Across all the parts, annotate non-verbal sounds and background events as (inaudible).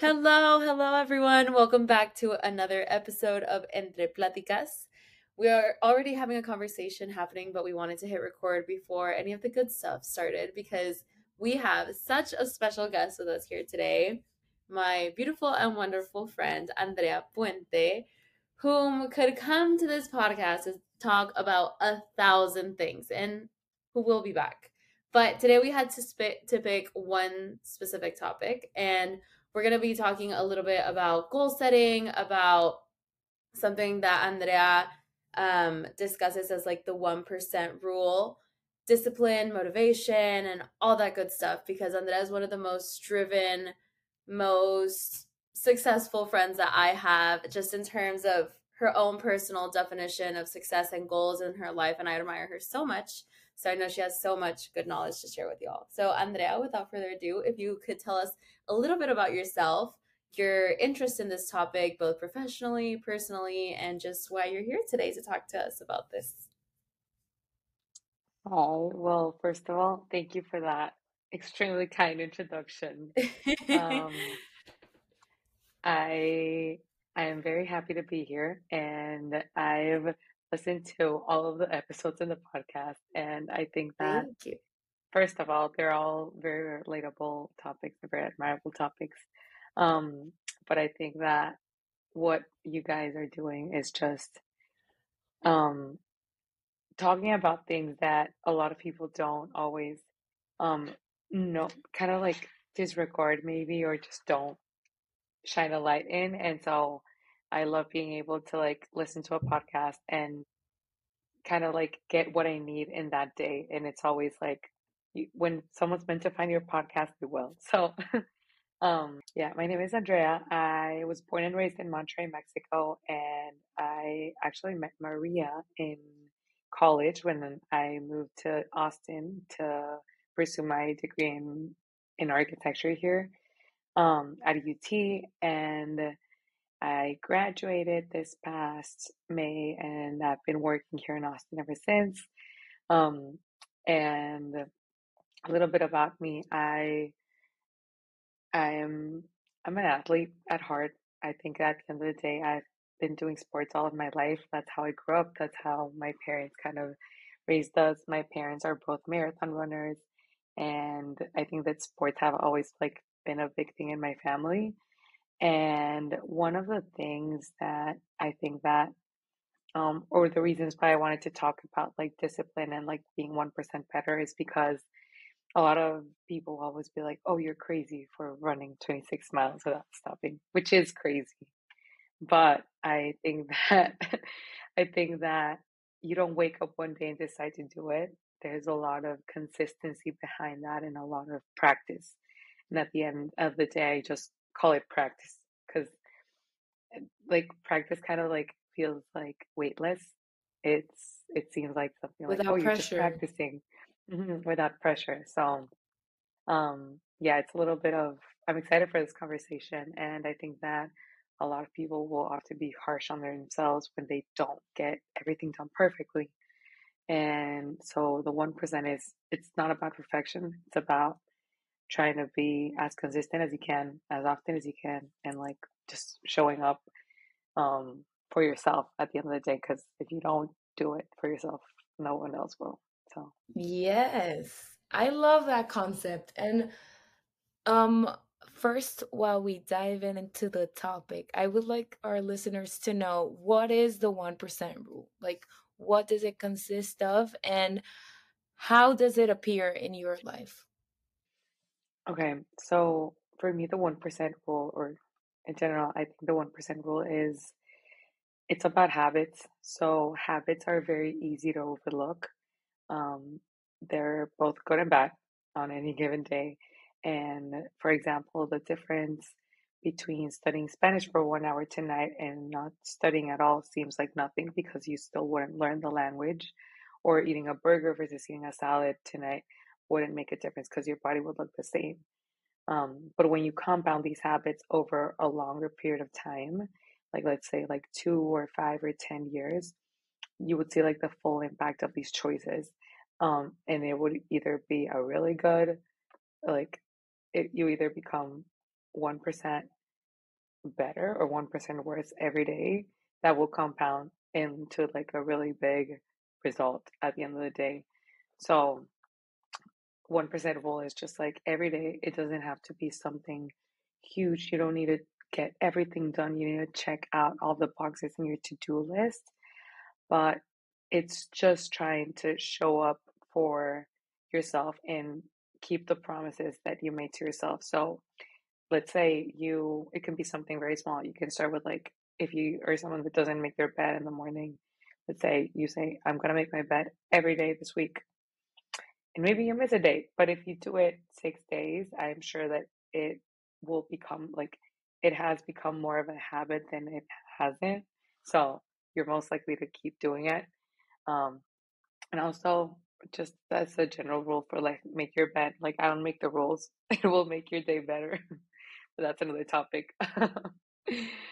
Hello, hello everyone. Welcome back to another episode of Entre Platicas. We are already having a conversation happening, but we wanted to hit record before any of the good stuff started because we have such a special guest with us here today. My beautiful and wonderful friend, Andrea Puente, whom could come to this podcast to talk about a thousand things and who will be back. But today we had to, sp- to pick one specific topic, and we're going to be talking a little bit about goal setting, about something that Andrea um, discusses as like the 1% rule, discipline, motivation, and all that good stuff. Because Andrea is one of the most driven, most successful friends that I have, just in terms of her own personal definition of success and goals in her life. And I admire her so much. So I know she has so much good knowledge to share with y'all. So, Andrea, without further ado, if you could tell us a little bit about yourself, your interest in this topic, both professionally, personally, and just why you're here today to talk to us about this. Oh, well, first of all, thank you for that extremely kind introduction. Um, (laughs) I I am very happy to be here, and I've listened to all of the episodes in the podcast, and I think that first of all, they're all very relatable topics, very admirable topics. Um, but I think that what you guys are doing is just um, talking about things that a lot of people don't always um, know, kind of like disregard maybe, or just don't shine a light in. And so I love being able to like listen to a podcast and kind of like get what I need in that day. And it's always like when someone's meant to find your podcast, they will. (laughs) So, um, yeah, my name is Andrea. I was born and raised in Monterrey, Mexico, and I actually met Maria in college when I moved to Austin to pursue my degree in in architecture here um, at UT, and I graduated this past May, and I've been working here in Austin ever since. Um, and a little bit about me, I I'm I'm an athlete at heart. I think at the end of the day, I've been doing sports all of my life. That's how I grew up. That's how my parents kind of raised us. My parents are both marathon runners, and I think that sports have always like been a big thing in my family. And one of the things that I think that, um, or the reasons why I wanted to talk about like discipline and like being 1% better is because a lot of people always be like, oh, you're crazy for running 26 miles without stopping, which is crazy. But I think (laughs) that, I think that you don't wake up one day and decide to do it. There's a lot of consistency behind that and a lot of practice. And at the end of the day, I just call it practice because like practice kind of like feels like weightless. It's it seems like something like oh Without you're just pressure. practicing hmm without pressure. So um yeah, it's a little bit of I'm excited for this conversation and I think that a lot of people will often be harsh on themselves when they don't get everything done perfectly. And so the 1% is it's not about perfection. It's about trying to be as consistent as you can, as often as you can, and like just showing up um, for yourself at the end of the day. Because if you don't do it for yourself, no one else will. So, Yes, I love that concept. And um, first, while we dive in into the topic, I would like our listeners to know what is the 1% rule? Like, what does it consist of, and how does it appear in your life? Okay, so for me, the 1% rule, or in general, I think the 1% rule is it's about habits. So, habits are very easy to overlook. Um, they're both good and bad on any given day. And for example, the difference between studying Spanish for one hour tonight and not studying at all seems like nothing because you still wouldn't learn the language, or eating a burger versus eating a salad tonight wouldn't make a difference because your body would look the same. Um, but when you compound these habits over a longer period of time, like let's say like two or five or 10 years, you would see like the full impact of these choices. Um, and it would either be a really good, like it, you either become 1% better or 1% worse every day, that will compound into like a really big result at the end of the day. So 1% rule is just like every day, it doesn't have to be something huge. You don't need to get everything done. You need to check out all the boxes in your to do list. But it's just trying to show up for yourself and keep the promises that you made to yourself. So let's say you, it can be something very small. You can start with like, if you are someone that doesn't make their bed in the morning, let's say you say, I'm going to make my bed every day this week. And maybe you miss a day, but if you do it six days, I'm sure that it will become like it has become more of a habit than it hasn't. So you're most likely to keep doing it. Um, and also, just that's a general rule for like make your bed. Like I don't make the rules; (laughs) it will make your day better. but that's another topic. (laughs)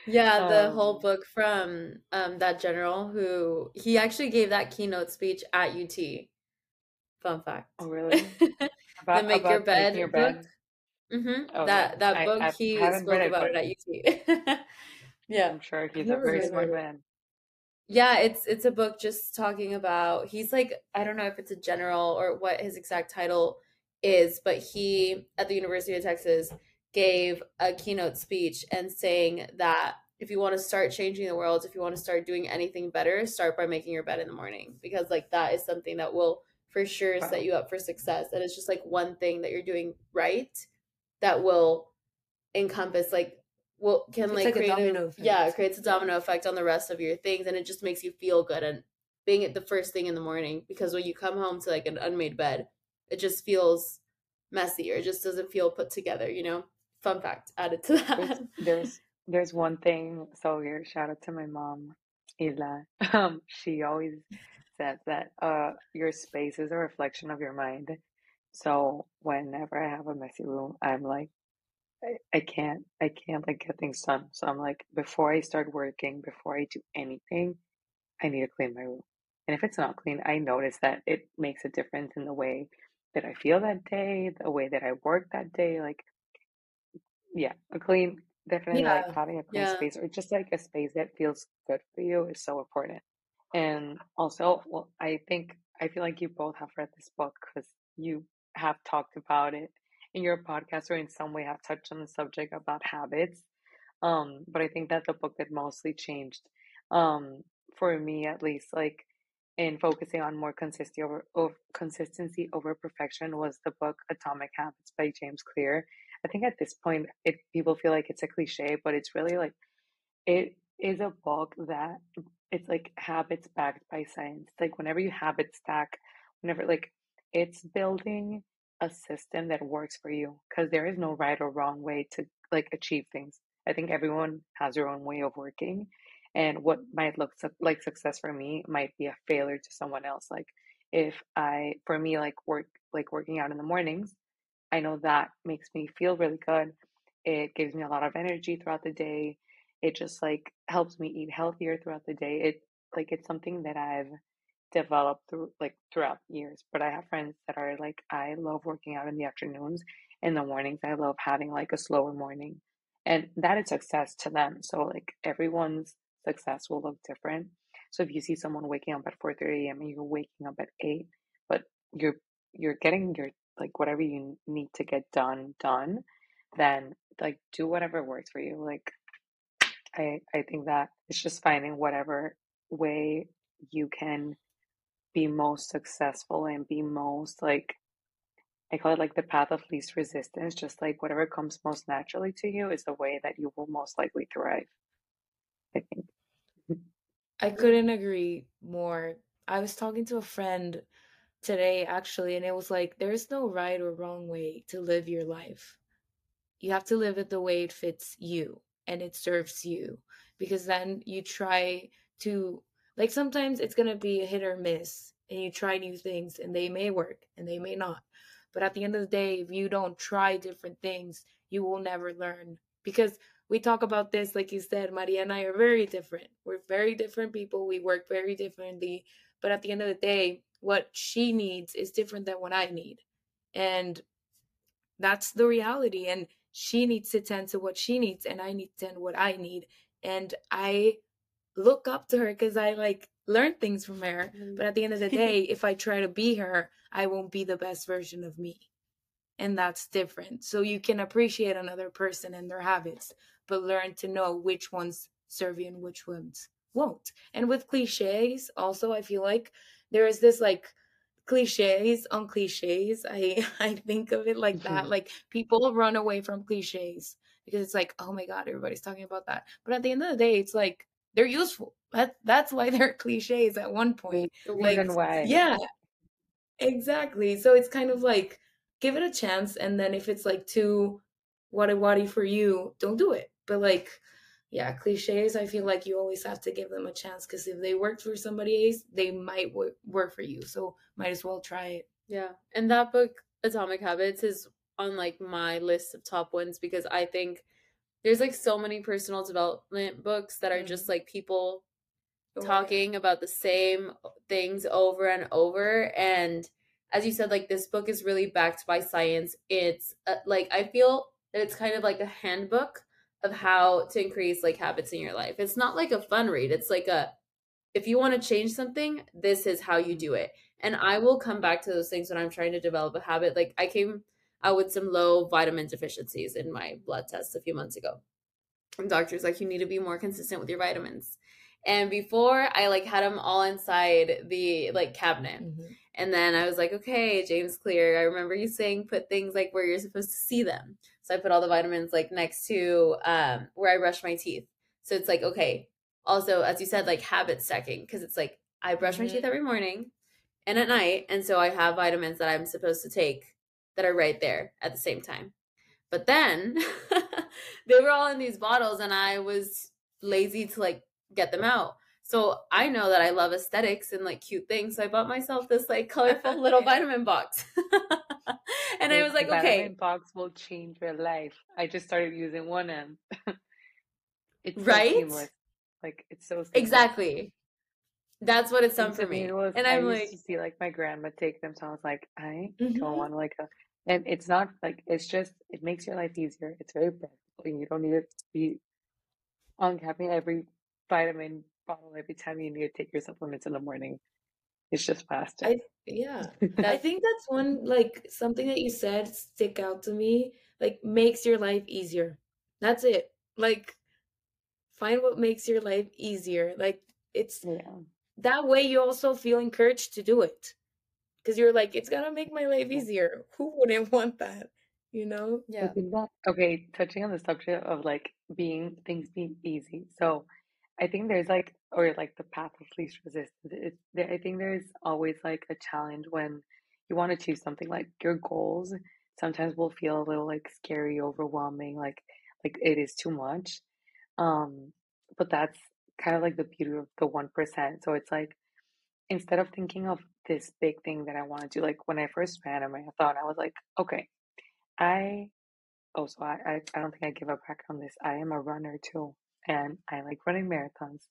yeah, the um, whole book from um, that general who he actually gave that keynote speech at UT. Fun fact. Oh, (laughs) really? About, the Make Your Bed, your bed. book. Mm-hmm. Okay. That that book I, he spoke about it, it at UT. (laughs) yeah, I'm sure he's a very smart man. Yeah, it's it's a book just talking about he's like I don't know if it's a general or what his exact title is, but he at the University of Texas gave a keynote speech and saying that if you want to start changing the world, if you want to start doing anything better, start by making your bed in the morning because like that is something that will for sure set you up for success. And it's just like one thing that you're doing right that will encompass like will can like, like create a, yeah creates a domino effect on the rest of your things and it just makes you feel good and being at the first thing in the morning because when you come home to like an unmade bed it just feels messy or it just doesn't feel put together you know? Fun fact added to that. There's (laughs) there's, there's one thing so here shout out to my mom Ila (laughs) um she always says that uh your space is a reflection of your mind so whenever I have a messy room, I'm like, I, I can't, I can't like get things done. So I'm like, before I start working, before I do anything, I need to clean my room. And if it's not clean, I notice that it makes a difference in the way that I feel that day, the way that I work that day. Like, yeah, a clean, definitely yeah. like having a clean yeah. space or just like a space that feels good for you is so important. And also, well, I think, I feel like you both have read this book because you have talked about it in your podcast or in some way have touched on the subject about habits. Um, but I think that the book that mostly changed, um, for me at least, like in focusing on more consistency over, over consistency over perfection was the book Atomic Habits by James Clear. I think at this point, it people feel like it's a cliche, but it's really like it is a book that it's like habits backed by science. Like whenever you habit stack, whenever like it's building a system that works for you because there is no right or wrong way to like achieve things. I think everyone has their own way of working and what mm-hmm. might look su- like success for me might be a failure to someone else like if I for me like work like working out in the mornings, I know that makes me feel really good. It gives me a lot of energy throughout the day. It just like helps me eat healthier throughout the day. It like it's something that I've developed through like throughout years. But I have friends that are like, I love working out in the afternoons. In the mornings, I love having like a slower morning. And that is success to them. So like everyone's success will look different. So if you see someone waking up at 4 30 a.m. and you're waking up at 8, but you're you're getting your like whatever you need to get done done, then like do whatever works for you. Like I I think that it's just finding whatever way you can be most successful and be most like I call it like the path of least resistance, just like whatever comes most naturally to you is the way that you will most likely thrive. I think. (laughs) I couldn't agree more. I was talking to a friend today actually, and it was like there's no right or wrong way to live your life. You have to live it the way it fits you and it serves you because then you try to like sometimes it's going to be a hit or miss and you try new things and they may work and they may not. But at the end of the day, if you don't try different things, you will never learn. Because we talk about this, like you said, Maria and I are very different. We're very different people. We work very differently. But at the end of the day, what she needs is different than what I need. And that's the reality. And she needs to tend to what she needs and I need to tend what I need. And I look up to her because I like learn things from her. Mm-hmm. But at the end of the (laughs) day, if I try to be her, I won't be the best version of me. And that's different. So you can appreciate another person and their habits, but learn to know which ones serve you and which ones won't. And with cliches, also, I feel like there is this like cliches on cliches. I (laughs) I think of it like that. Mm-hmm. Like people run away from cliches because it's like, oh my god, everybody's talking about that. But at the end of the day, it's like they're useful. That that's why (laughs) they're cliches at one point. The Like why. yeah, exactly. So it's kind of like give it a chance, and then if it's like too waddy waddy for you, don't do it. But like yeah, cliches, I feel like you always have to give them a chance because if they worked for somebody else, they might wo- work for you. So might as well try it. Yeah. And that book, Atomic Habits, is on like my list of top ones because I think there's like so many personal development books that are Mhm. just like people Right. talking about the same things over and over and as you said like this book is really backed by science it's uh, like i feel that it's kind of like a handbook of how to increase like habits in your life. It's not like a fun read. It's like a if you want to change something this is how you do it. And i will come back to those things when i'm trying to develop a habit. Like i came out with some low vitamin deficiencies in my blood test a few months ago. And doctor's like you need to be more consistent with your vitamins. And before i like had them all inside the like cabinet. Mhm. and then i was like okay james clear i remember you saying put things like where you're supposed to see them so i put all the vitamins like next to um where i brush my teeth so it's like okay also as you said like habit stacking because it's like i brush my Mhm. teeth every morning and at night and so i have vitamins that i'm supposed to take that are right there at the same time but then (laughs) they were all in these bottles and I was lazy to like get them out. So I know that I love aesthetics and like cute things. So I bought myself this like colorful (laughs) little vitamin box. (laughs) and I was like, vitamin okay, box will change your life. I just started using one M. (laughs) it's so Right? seamless. Like it's so seamless. exactly. That's what it's done And for me, was. And I I'm used like, to see like my grandma take them, so I was like, I Mhm. don't want to like a. And it's not like it's just it makes your life easier. It's very practical, and you don't need to be uncapping every vitamin bottle every time you need to take your supplements in the morning. It's just faster. I yeah. I (laughs) think that's one like something that you said stick out to me. Like makes your life easier. That's it. Like find what makes your life easier. Like it's yeah. that way you also feel encouraged to do it. Cause you're like, it's gonna make my life easier. (laughs) Who wouldn't want that? You know? Yeah. okay, touching on the subject of like being things being easy. So I think there's like or like the path of least resistance. I think there's always like a challenge when you want to choose something like your goals sometimes will feel a little like scary, overwhelming, like like it is too much. Um, but that's kind of like the beauty of the one percent. So it's like instead of thinking of this big thing that I want to do, like when I first ran a marathon, I was like, okay, I Oh, so I, I, I don't think I give a crack on this. I am a runner too, and I like running marathons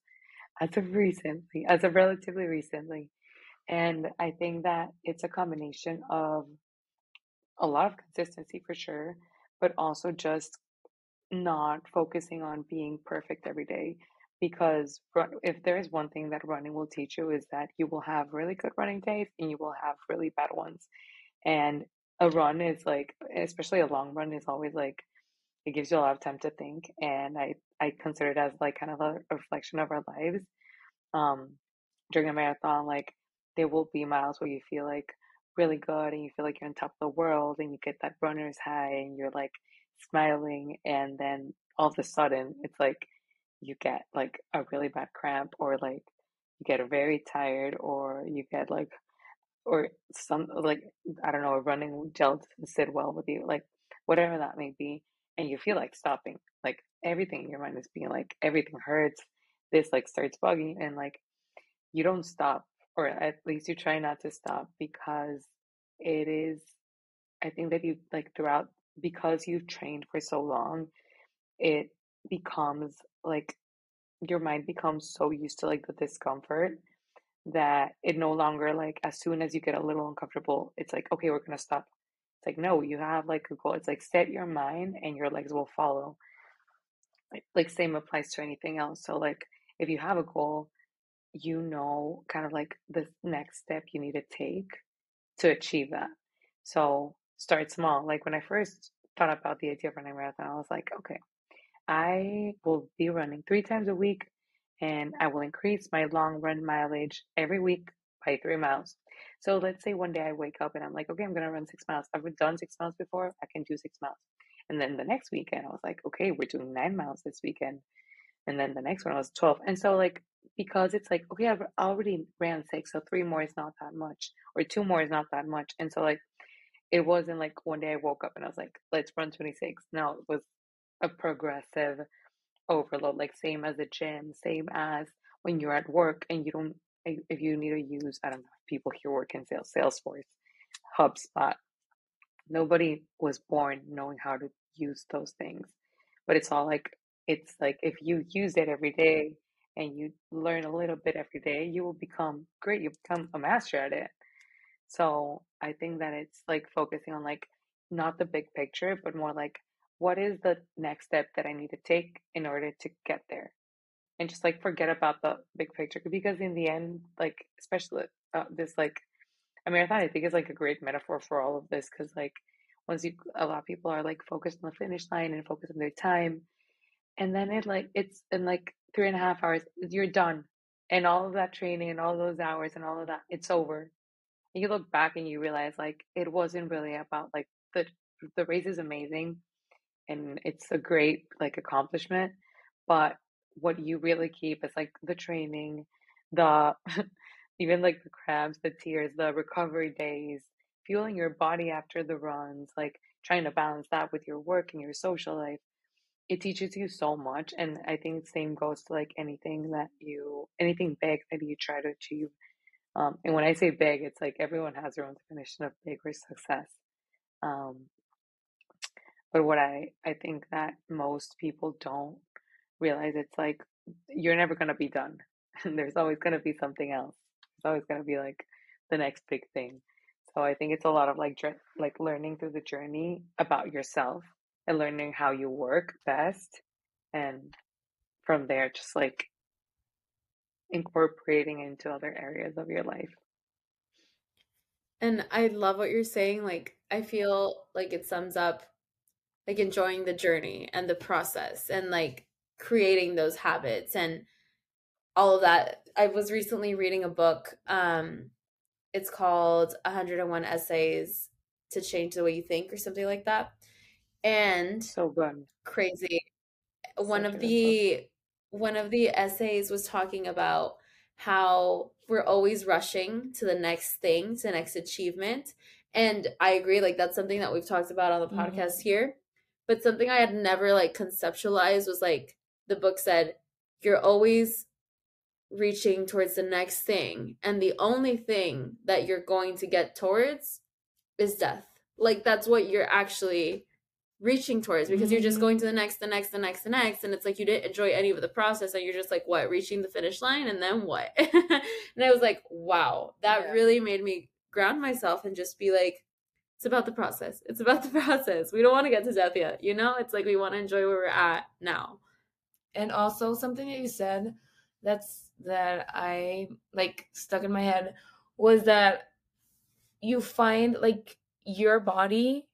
as of recently, as of relatively recently. And I think that it's a combination of a lot of consistency for sure, but also just not focusing on being perfect every day. Because if there is one thing that running will teach you is that you will have really good running days and you will have really bad ones. And a run is like, especially a long run, is always like it gives you a lot of time to think. And I I consider it as like kind of a reflection of our lives. Um, during a marathon, like there will be miles where you feel like really good and you feel like you're on top of the world and you get that runner's high and you're like smiling and then all of a sudden it's like you get like a really bad cramp or like you get very tired or you get like or some like I don't know, a running gel doesn't sit well with you, like whatever that may be, and you feel like stopping. Like everything in your mind is being like everything hurts, this like starts bugging and like you don't stop, or at least you try not to stop because it is I think that you like throughout because you've trained for so long, it becomes like your mind becomes so used to like the discomfort that it no longer like as soon as you get a little uncomfortable, it's like, okay, we're gonna stop. It's like, no, you have like a goal. It's like set your mind and your legs will follow. Like, like same applies to anything else. So like if you have a goal, you know kind of like the next step you need to take to achieve that. So start small. Like when I first thought about the idea of running a marathon, I was like, okay, I will be running three times a week and I will increase my long run mileage every week by three miles. So let's say one day I wake up and I'm like, okay, I'm gonna run six miles. I've done six miles before, I can do six miles. And then the next weekend I was like, okay, we're doing nine miles this weekend. And then the next one I was 12. And so like because it's like, okay, I've already ran six, so three more is not that much, or two more is not that much. And so like it wasn't like one day I woke up and I was like, let's run 26. No, it was a progressive overload, like same as the gym, same as when you're at work and you don't, if you need to use, I don't know, people here work in sales, Salesforce, HubSpot. Nobody was born knowing how to use those things, but it's all like, it's like if you use it every day and you learn a little bit every day, you will become great. You become a master at it. So I think that it's like focusing on like not the big picture, but more like what is the next step that I need to take in order to get there? And just like forget about the big picture because in the end, like especially uh, this like a marathon, I think is like a great metaphor for all of this because like once you a lot of people are like focused on the finish line and focused on their time, and then it like it's in like three and a half hours you're done, and all of that training and all those hours and all of that it's over. And you look back and you realize like it wasn't really about like the the race is amazing and it's a great like accomplishment but what you really keep? Is like the training the (laughs) even like the crabs, the tears the recovery days fueling your body after the runs like trying to balance that with your work and your social life. It teaches you so much and i think the same goes to like anything that you anything big that you try to achieve. Um, and when i say big it's like everyone has their own definition of big or success. Um, but what I I think that most people don't realize it's like you're never gonna be done. (laughs) And there's always gonna be something else. It's always gonna be like the next big thing. So I think it's a lot of like like learning through the journey about yourself and learning how you work best, and from there just like incorporating into other areas of your life. And I love what you're saying. Like I feel like it sums up like enjoying the journey and the process and like creating those habits and all of that. I was recently reading a book. Um, it's called 101 Essays to Change the Way You Think or something like that. And so good. Crazy. Such one of the book. one of the essays was talking about how we're always rushing to the next thing, to the next achievement. And I agree, like that's something that we've talked about on the podcast mm-hmm. here but something I had never like conceptualized was like the book said, you're always reaching towards the next thing. And the only thing that you're going to get towards is death. Like that's what you're actually reaching towards because mm-hmm. you're just going to the next, the next, the next, the next. And it's like you didn't enjoy any of the process and you're just like, what, reaching the finish line and then what? (laughs) and I was like, wow, that yeah. really made me ground myself and just be like, it's about the process. It's about the (laughs) process. We don't want to get to death yet. You know, it's like we want to enjoy where we're at now. And also something that you said that's that I like stuck in my head was that you find like your body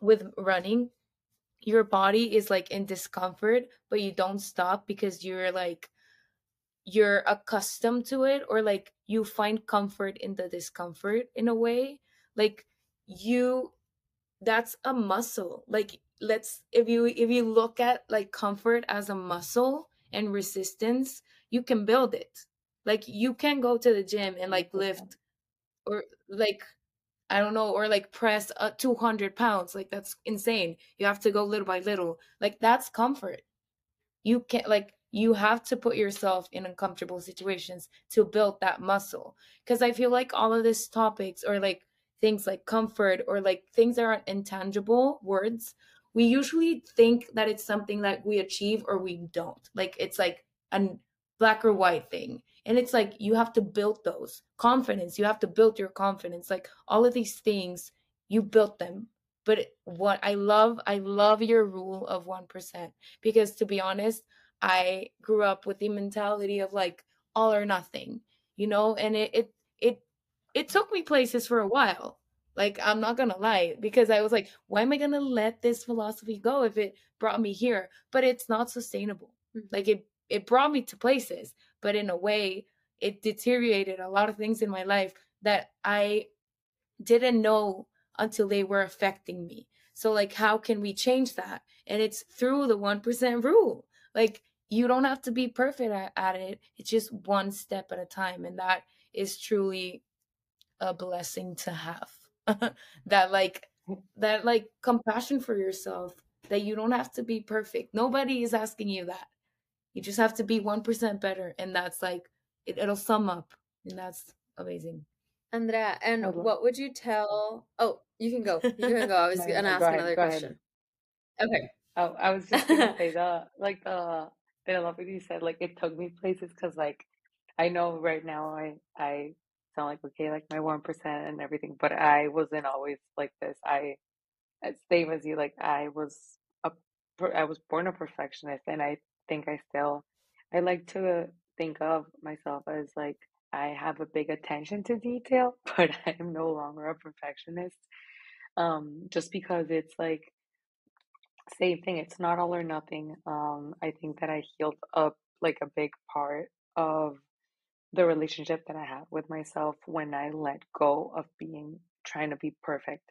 with running your body is like in discomfort but you don't stop because you're like you're accustomed to it or like you find comfort in the discomfort in a way. Like you that's a muscle. Like let's if you if you look at like comfort as a muscle and resistance you can build it. Like you can go to the gym and like lift or like i don't know or like press uh, 200 pounds. Like that's insane. You have to go little by little. Like that's comfort. You can't like you have to put yourself in uncomfortable situations to build that muscle. Because i feel like all of these topics or like things like comfort or like things that are intangible words, we usually think that it's something that we achieve or we don't. Like it's like a black or white thing. And it's like you have to build those confidence. You have to build your confidence. Like all of these things, you built them but what I love, I love your rule of 1% because to be honest, I grew up with the mentality of like all or nothing, you know, and it it it it took me places for a while. Like I'm not going to lie because I was like, why am I going to let this philosophy go if it brought me here? But it's not sustainable. Mm-hmm. Like it it brought me to places, but in a way it deteriorated a lot of things in my life that I didn't know until they were affecting me. So like how can we change that? And it's through the 1% rule. Like you don't have to be perfect at, at it. It's just one step at a time and that is truly a blessing to have. (laughs) that like that like compassion for yourself that you don't have to be perfect. Nobody is asking you that. You just have to be 1% better and that's like it, it'll sum up and that's amazing. Andrea, and okay. what would you tell? Oh, you can go. You can go. I was (laughs) gonna ask ahead, another question. Ahead. Okay. Oh, I was just gonna say the like the I love what you said. Like it took me places because like I know right now I I sound like okay like my one percent and everything, but I wasn't always like this. I same as you. Like I was a I was born a perfectionist, and I think I still I like to think of myself as like I have a big attention to detail, (laughs) but I am no longer a perfectionist. Um, just because it's like same thing. It's not all or nothing. Um, I think that I healed up like a big part of the relationship that I have with myself when I let go of being trying to be perfect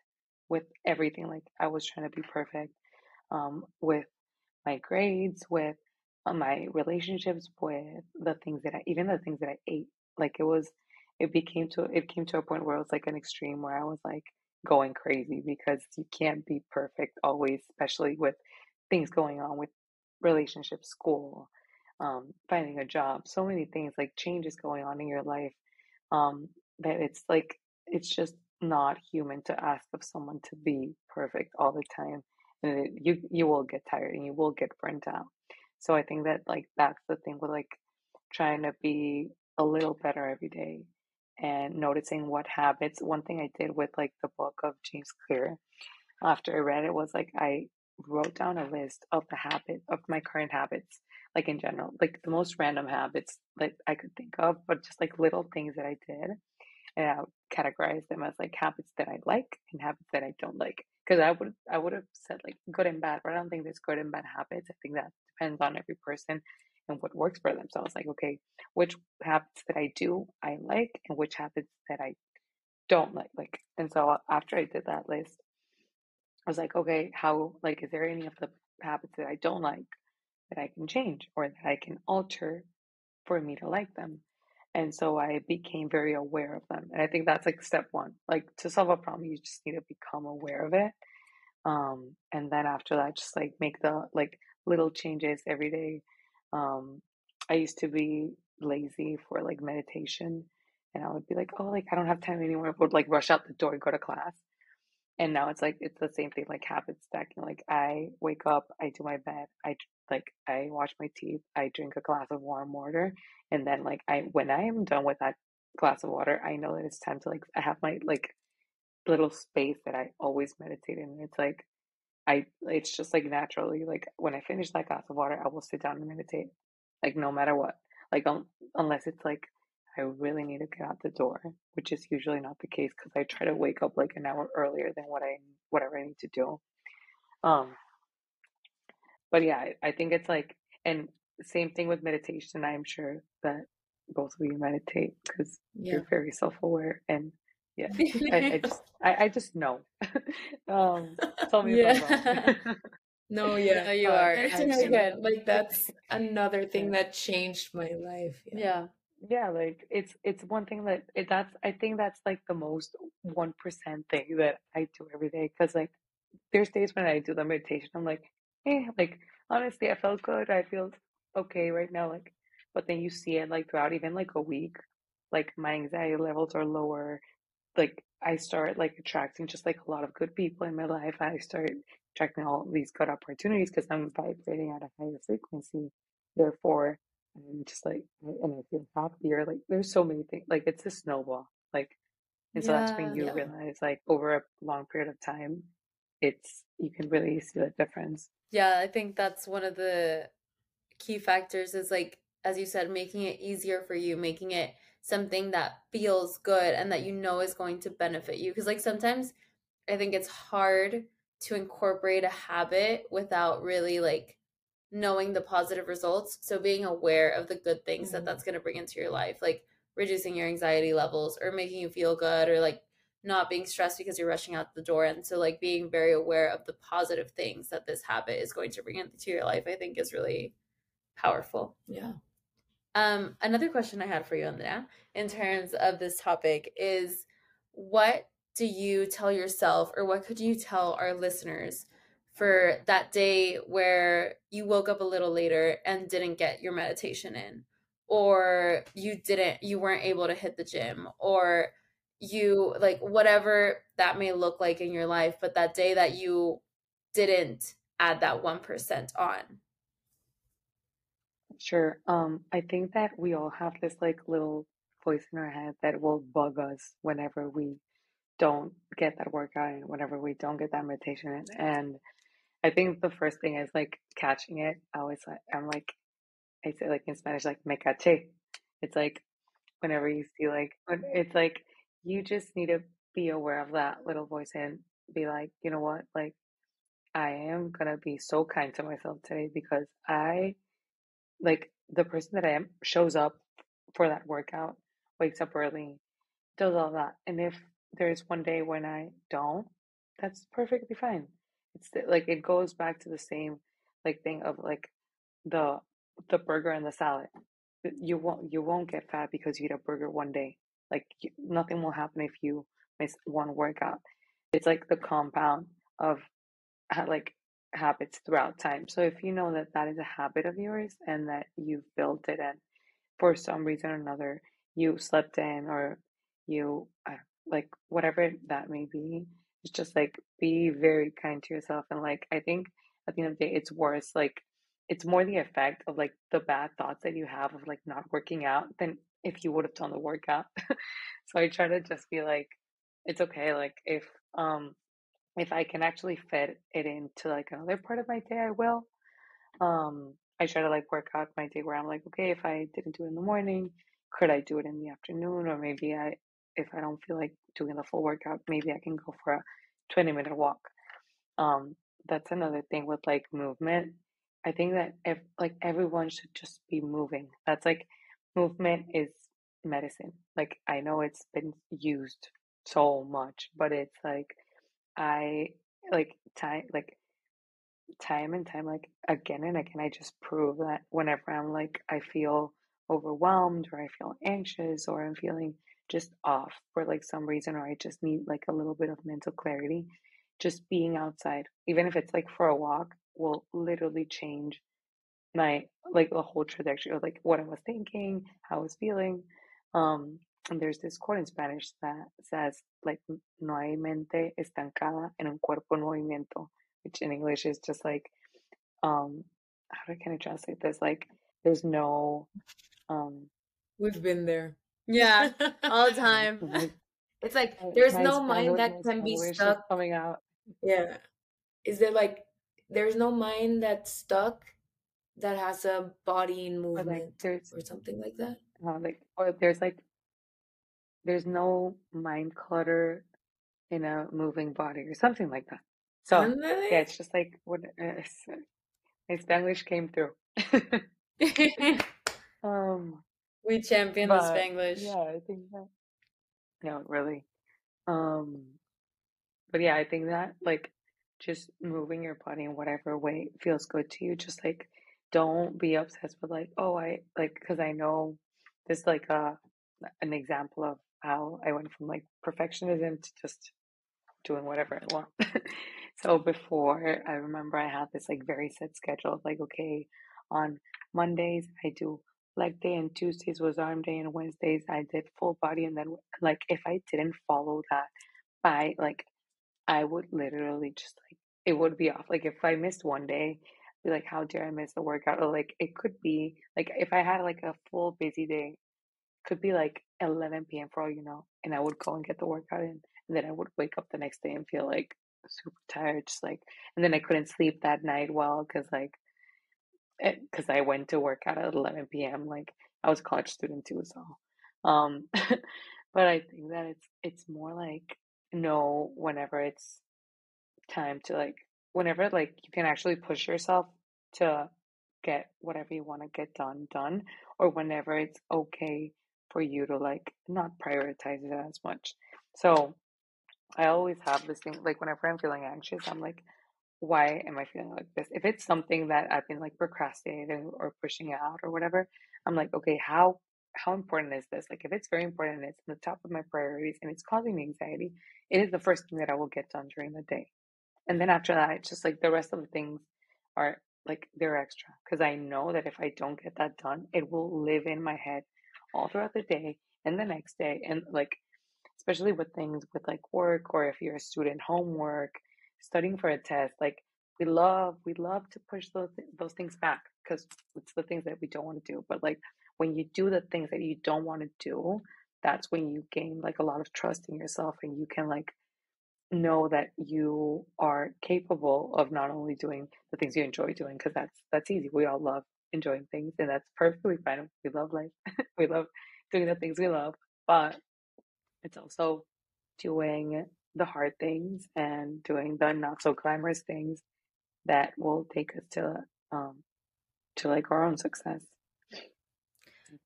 with everything. Like I was trying to be perfect um, with my grades, with uh, my relationships, with the things that I, even the things that I ate. Like it was, it became to, it came to a point where it was like an extreme where I was like going crazy because you can't be perfect always, especially with things going on with relationships, school, um, finding a job, so many things like changes going on in your life. Um, that it's like, it's just not human to ask of someone to be perfect all the time. And it, you, you will get tired and you will get burnt out. So I think that like, that's the thing with like trying to be a little better every day and noticing what habits. One thing I did with like the book of James Clear after I read it was like I wrote down a list of the habit of my current habits, like in general, like the most random habits that I could think of, but just like little things that I did. Uh, and I categorize them as like habits that I like and habits that I don't like. Because I would I would have said like good and bad, but I don't think there's good and bad habits. I think that depends on every person and what works for them. So I was like, okay, which habits that I do I like and which habits that I don't like. Like, and so after I did that list, I was like, okay, how like is there any of the habits that I don't like that I can change or that I can alter for me to like them? And so I became very aware of them. And I think that's like step one. Like to solve a problem, you just need to become aware of it. Um, and then after that, just like make the like little changes every day um, I used to be lazy for like meditation, and I would be like, oh, like I don't have time anymore. I would like rush out the door and go to class. And now it's like it's the same thing, like habit stacking. Like I wake up, I do my bed, I like I wash my teeth, I drink a glass of warm water, and then like I when I am done with that glass of water, I know that it's time to like I have my like little space that I always meditate in. It's like I it's just like naturally like when I finish that glass of water, I will sit down and meditate, like no matter what. Like um, unless it's like I really need to get out the door, which is usually not the case because I try to wake up like an hour earlier than what I whatever I need to do. Um, but yeah, I, I think it's like and same thing with meditation. I'm sure that both of you meditate because yeah. you're very self aware and yeah, (laughs) I, I just I, I just know. (laughs) um, tell me yeah. (laughs) no, yeah, no, you uh, are. Again, like that's another thing that changed my life. Yeah. yeah. Yeah, like it's it's one thing that it, that's I think that's like the most one percent thing that I do every day because like there's days when I do the meditation I'm like hey like honestly I felt good I feel okay right now like but then you see it like throughout even like a week like my anxiety levels are lower like I start like attracting just like a lot of good people in my life. I start attracting all these good opportunities because I'm vibrating at a higher frequency. Therefore, I'm just like, and I feel happier. Like there's so many things. Like it's a snowball. Like, and so that's when you yeah. realize, like over a long period of time, it's you can really see the difference. Yeah, I think that's one of the key factors is like as you said making it easier for you, making it something that feels good and that you know is going to benefit you because like sometimes I think it's hard to incorporate a habit without really like knowing the positive results. So being aware of the good things mm-hmm. that that's going to bring into your life, like reducing your anxiety levels or making you feel good or like not being stressed because you're rushing out the door. And so like being very aware of the positive things that this habit is going to bring into your life, I think is really powerful. Yeah. Um, another question I had for you, Andrea, in terms of this topic is what do you tell yourself or what could you tell our listeners for that day where you woke up a little later and didn't get your meditation in or you didn't you weren't able to hit the gym or you like whatever that may look like in your life but that day that you didn't add that 1% on. Sure um i think that we all have this like little voice in our head that will bug us whenever we don't get that workout and whenever we don't get that meditation and I think the first thing is like catching it. I always I'm like I say like in Spanish like me caché. It's like whenever you see like it's like you just need to be aware of that little voice and be like, you know what, like I am gonna be so kind to myself today because I like the person that I am shows up for that workout, wakes up early, does all that. And if there's one day when I don't, that's perfectly fine it's like it goes back to the same like thing of like the the burger and the salad. You won't you won't get fat because you eat a burger one day. Like you, nothing will happen if you miss one workout. It's like the compound of like habits throughout time. So if you know that that is a habit of yours and that you've built it and for some reason or another you slept in or you uh, like whatever that may be, it's just like be very kind to yourself and like I think at the end of the day it's worse like it's more the effect of like the bad thoughts that you have of like not working out than if you would have done the workout. (laughs) so I try to just be like, it's okay. Like if um if I can actually fit it into like another part of my day, I will. Um I try to like work out my day where I'm like, okay, if I didn't do it in the morning, could I do it in the afternoon? Or maybe I if I don't feel like doing the full workout, maybe I can go for a 20 minute walk. Um, that's another thing with like movement. I think that if like everyone should just be moving. That's like movement is medicine. Like I know it's been used so much, but it's like I like time like time and time like again and again I just prove that whenever I'm like I feel overwhelmed or I feel anxious or I'm feeling just off for like some reason or I just need like a little bit of mental clarity, just being outside, even if it's like for a walk, will literally change my like the whole trajectory of like what I was thinking, how I was feeling. Um, and there's this quote in Spanish that says like no hay mente estancada en un cuerpo en movimiento, which in English is just like um how do I kind of translate this? Like there's no um We've been there. Yeah, all the (laughs) time. it's like there's no mind that can be stuck coming out. Yeah. Is there like there's no mind that's stuck that has a body in movement or, like or something like that? Uh, like or there's like there's no mind clutter in a moving body or something like that. So yeah, it's just like what uh, (laughs) my Spanish came through. (laughs) um, we champion the Spanglish. Yeah, I think that. No, really. Um, but yeah, I think that like just moving your body in whatever way feels good to you. Just like don't be obsessed with like, oh, I like because I know this like a uh, an example of how I went from like perfectionism to just doing whatever I want. (laughs) so before, I remember I had this like very set schedule of like, okay, on Mondays I do leg day and Tuesdays was arm day and Wednesdays I did full body and then like if I didn't follow that by like I would literally just like it would be off. Like if I missed one day, be like, how dare I miss the workout? Or like it could be like if I had like a full busy day, could be like 11 p.m. for all you know, and I would go and get the workout in, and then I would wake up the next day and feel like super tired, just like, and then I couldn't sleep that night well because like, because I went to work out at 11 p.m. Like I was a college student too, so, um, (laughs) but I think that it's it's more like know whenever it's time to like whenever like you can actually push yourself to get whatever you want to get done done or whenever it's okay for you to like not prioritize it as much so i always have this thing like whenever i'm feeling anxious i'm like why am i feeling like this? If it's something that i've been like procrastinating or pushing out or whatever i'm like okay how how important is this? Like if it's very important and it's on the top of my priorities and it's causing me anxiety it is the first thing that i will get done during the day. And then after that it's just like the rest of the things are like they're extra because I know that if I don't get that done, it will live in my head all throughout the day and the next day. And like, especially with things with like work or if you're a student, homework, studying for a test, like we love, we love to push those, those things back because it's the things that we don't want to do. But like when you do the things that you don't want to do, that's when you gain like a lot of trust in yourself and you can like know that you are capable of not only doing the things you enjoy doing because that's that's easy we all love enjoying things and that's perfectly fine we love life (laughs) we love doing the things we love but it's also doing the hard things and doing the not so glamorous things that will take us to um to like our own success.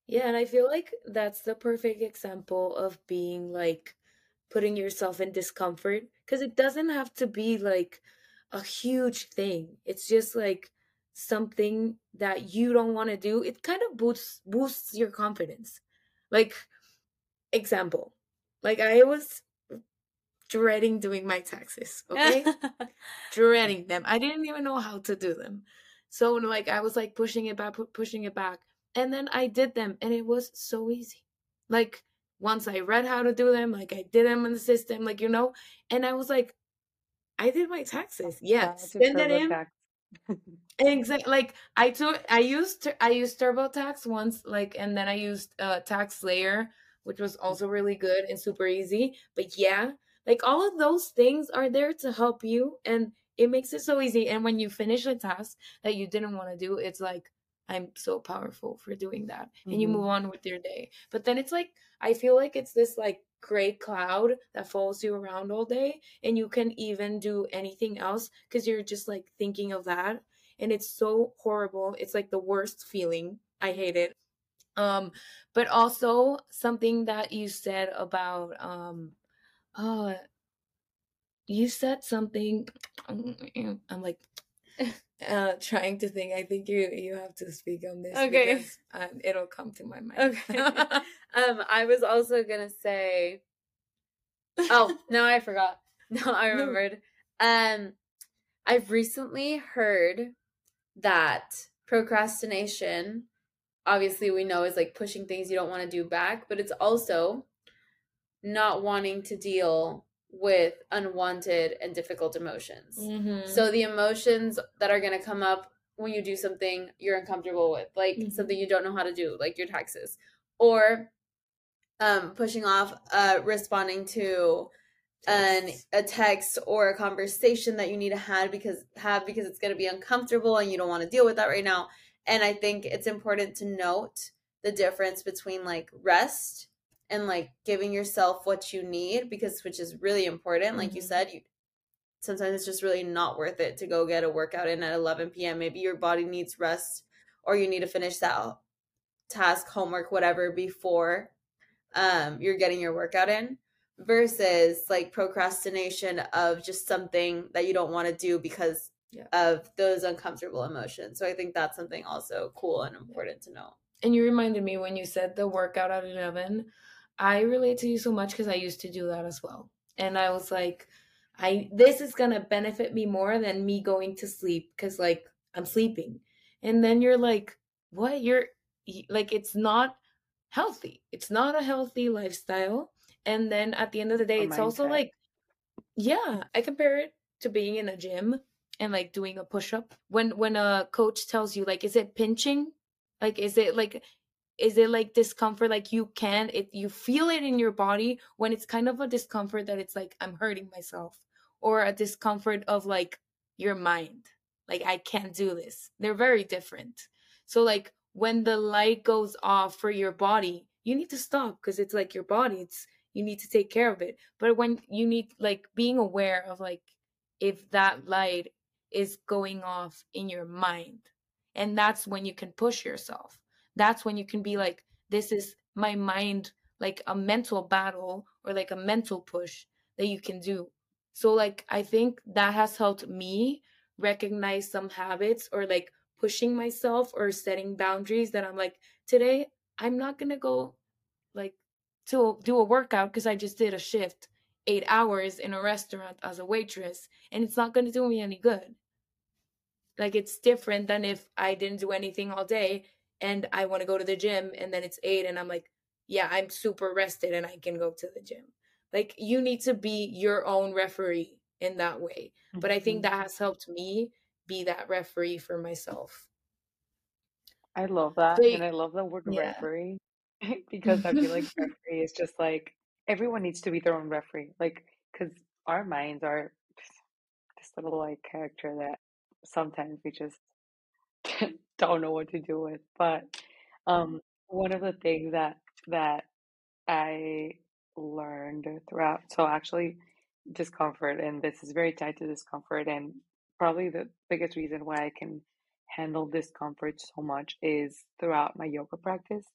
Yeah and i feel like that's the perfect example of being like putting yourself in discomfort because it doesn't have to be like a huge thing. It's just like something that you don't want to do. It kind of boosts boosts your confidence. Like example like i was dreading doing my taxes (laughs) okay dreading them i didn't even know how to do them so like i was like pushing it back pushing it back and then i did them and it was so easy like once I read how to do them, like I did them in the system, like you know, and I was like, I did my taxes. Yeah, send it in. exactly. Like I took, I used, I used TurboTax once, like, and then I used uh, TaxSlayer, which was also really good and super easy. But yeah, like all of those things are there to help you, and it makes it so easy. And when you finish a task that you didn't want to do, it's like I'm so powerful for doing that. And mm-hmm. you move on with your day. But then it's like, I feel like it's this like gray cloud that follows you around all day. And you can even do anything else because you're just like thinking of that. And it's so horrible. It's like the worst feeling. I hate it. Um, but also something that you said about um uh you said something I'm like (laughs) uh trying to think i think you you have to speak on this okay. because, um, it'll come to my mind. Okay. (laughs) (laughs) Um i was also gonna say oh no i forgot. No i remembered. Um i've recently heard that procrastination obviously we know is like pushing things you don't want to do back but it's also not wanting to deal with unwanted and difficult emotions. Mm-hmm. So the emotions that are going to come up when you do something you're uncomfortable with, like mm-hmm. something you don't know how to do, like your taxes, or um, pushing off uh, responding to an a text or a conversation that you need to have because have because it's going to be uncomfortable and you don't want to deal with that right now. And I think it's important to note the difference between like rest and like giving yourself what you need because which is really important like mm-hmm. you said you sometimes it's just really not worth it to go get a workout in at 11 p.m maybe your body needs rest or you need to finish that task homework whatever before um you're getting your workout in versus like procrastination of just something that you don't want to do because yeah. of those uncomfortable emotions so i think that's something also cool and important to know and you reminded me when you said the workout at 11 I relate to you so much because I used to do that as well. And I was like, I this is gonna benefit me more than me going to sleep because like I'm sleeping. And then you're like, what? You're like it's not healthy. It's not a healthy lifestyle. And then at the end of the day, a it's mindset. also like, yeah, I compare it to being in a gym and like doing a push up. When when a coach tells you like, is it pinching? Like, is it like is it like discomfort like you can it you feel it in your body when it's kind of a discomfort that it's like i'm hurting myself or a discomfort of like your mind. Like, I can't do this. They're very different. So, like, when the light goes off for your body, you need to stop because it's like your body. It's you need to take care of it. But when you need like being aware of like if that light is going off in your mind, and that's when you can push yourself. That's when you can be like, this is my mind, like a mental battle or like a mental push that you can do. So, like, I think that has helped me recognize some habits or like pushing myself or setting boundaries that I'm like, today I'm not gonna go like to do a workout because I just did a shift eight hours in a restaurant as a waitress and it's not gonna do me any good. Like it's different than if I didn't do anything all day and I want to go to the gym and then it's eight and I'm like, yeah, I'm super rested and I can go to the gym. Like you need to be your own referee in that way. Mm-hmm. But I think mm-hmm. that has helped me be that referee for myself. I love that. But, and I love the word yeah. referee (laughs) (laughs) because I feel like referee is just like everyone needs to be their own referee. Like, because our minds are this little like character that sometimes we just (laughs) don't know what to do with. But um, one of the things that that I learned throughout, so actually discomfort, and this is very tied to discomfort, and probably the biggest reason why I can handle discomfort so much is throughout my yoga practice.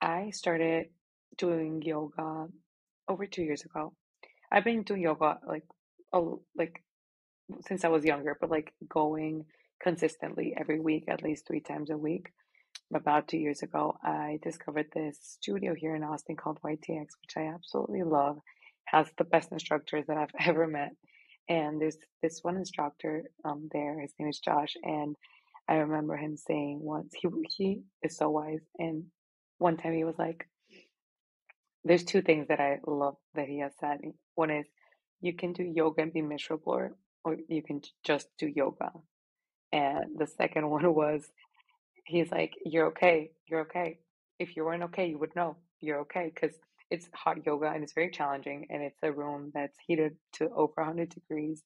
I started doing yoga over two years ago. I've been doing yoga like a, like since I was younger, but like going consistently every week, at least three times a week. About two years ago, I discovered this studio here in Austin called YTX, which I absolutely love. Has the best instructors that I've (laughs) ever met, and there's this one instructor um there. His name is Josh, and I remember him saying once he he is so wise, and one time he was like, "There's two things that I love that he has said. One is you can do yoga and be miserable, or, or you can just do yoga." And the second (laughs) one was, he's like, "You're okay. You're okay. If you weren't okay, you would know you're okay because." It's hot yoga and it's very challenging, and it's a room that's heated to over 100 degrees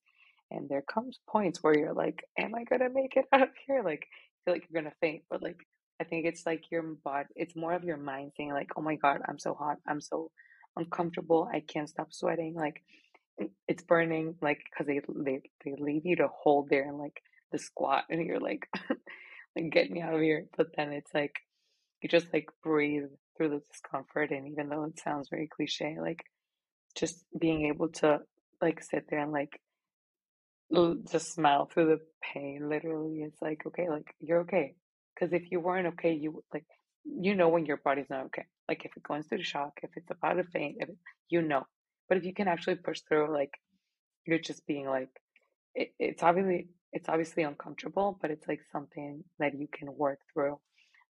and there comes points where you're like, am I gonna make it (laughs) out of here? Like, feel like you're gonna faint, but like, I think it's like your body, it's more of your mind saying like, oh my God, I'm so hot. I'm so uncomfortable. I can't stop sweating. Like, it's burning. Like, cause they, they, they leave you to hold there and like the squat and you're like, (laughs) like, get me out of here. But then it's like, you just like breathe through the discomfort. And even though it sounds very cliche, like just being able to like sit there and like just smile through the pain. Literally, it's like, okay, like you're okay. Because if you weren't okay, you like, you know when your body's not okay. Like if it goes through the shock, if it's about to faint, if it, you know. But if you can actually push through, like you're just being like, it, it's obviously it's obviously uncomfortable, but it's like something that you can work through.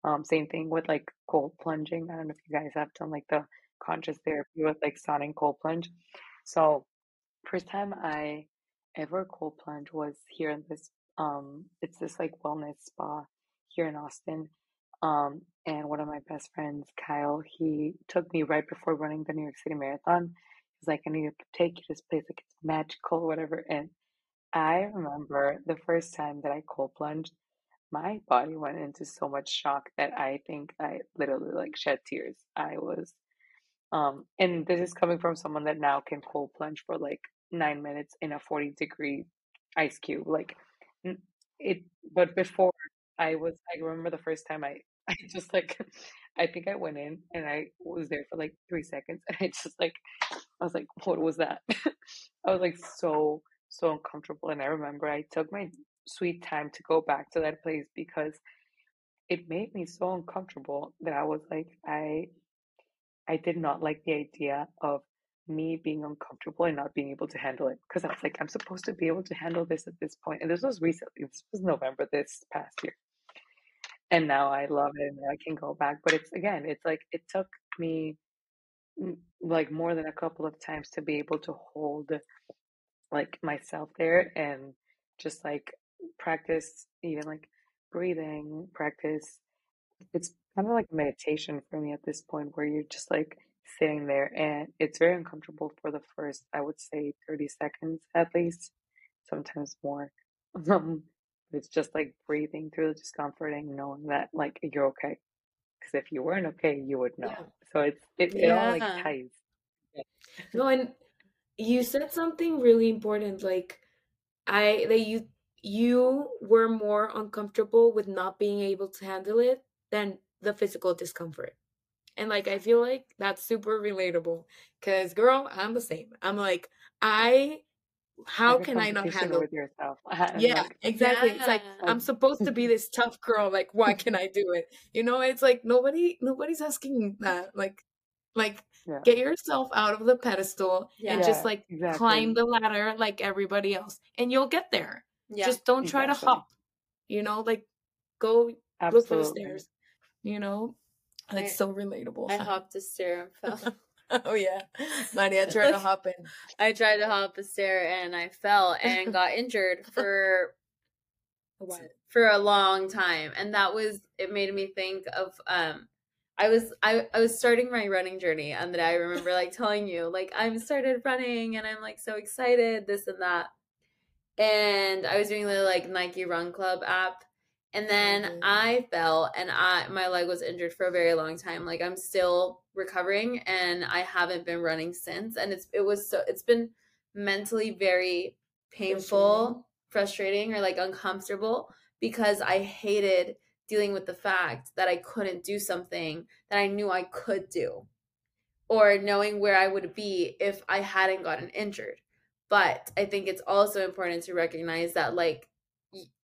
Um, same thing with like cold plunging. I don't know if you guys have done like the contrast therapy with like sonic cold plunge. So first time I ever cold plunge was here in this um it's this like wellness spa here in Austin. Um and one of my best friends, Kyle, he took me right before running the New York City Marathon. He's like, I need to take you to this place, like it's magical, whatever. And I remember the first time that I cold plunged, my body went into so much shock that I think I literally like shed tears. I was um and this is coming from someone that now can cold plunge for like nine minutes in a 40 degree ice cube. Like it, but before I was, I remember the first time I, (laughs) I just like, I think I went in and I was there for like three seconds (laughs) and I just like, I was like, what was that? (laughs) I was like so, so uncomfortable. And I remember I took my sweet time to go back to that place because it made me so uncomfortable that I was like, I, I did not like the idea of me being uncomfortable and not being able to handle it because I was like, I'm supposed to be able to handle this at this point. And this was recently, this was November this past year. And now I love it and I can go back. But it's again, it's like it took me mm, like more than a couple of times to be able to hold like myself there and just like practice even like breathing, practice. It's kind of like meditation for me at this point where you're just like sitting there and it's very uncomfortable for the first i would say 30 seconds at least sometimes more (laughs) um it's just like breathing through the discomfort and knowing that like you're okay because if you weren't okay you would know Yeah. so it's it, it all like Yeah. ties No, and you said something really important, like I that you you were more uncomfortable with not being able to handle it than the physical discomfort. And like I feel like that's super relatable. Cause girl, I'm the same. I'm like, I how like can I not handle with yourself (laughs) Yeah, like exactly. It's like I'm supposed to be this tough girl. Like, why can I do it? You know, it's like nobody nobody's asking that. Like like yeah get yourself out of the pedestal and just like exactly climb the ladder like everybody else and you'll get there. Yeah. Just don't try to hop. You know, like go look for the stairs. You know? And I it's so relatable. I hopped a stair and fell. (laughs) oh yeah. Maria (laughs) tried to hop in. I tried to hop a stair and I fell and got injured for (laughs) What? for a long time and that was it made me think of um I was I, I was starting my running journey and then I remember like telling you like I'm started running and I'm like so excited this and that and I was doing the like Nike Run Club app and then Mhm. I fell and I my leg was injured for a very long time like I'm still recovering and I haven't been running since and it's it was so it's been mentally very painful frustrating or like uncomfortable because I hated dealing with the fact that I couldn't do something that I knew I could do or knowing where I would be if I hadn't gotten injured. But I think it's also important to recognize that like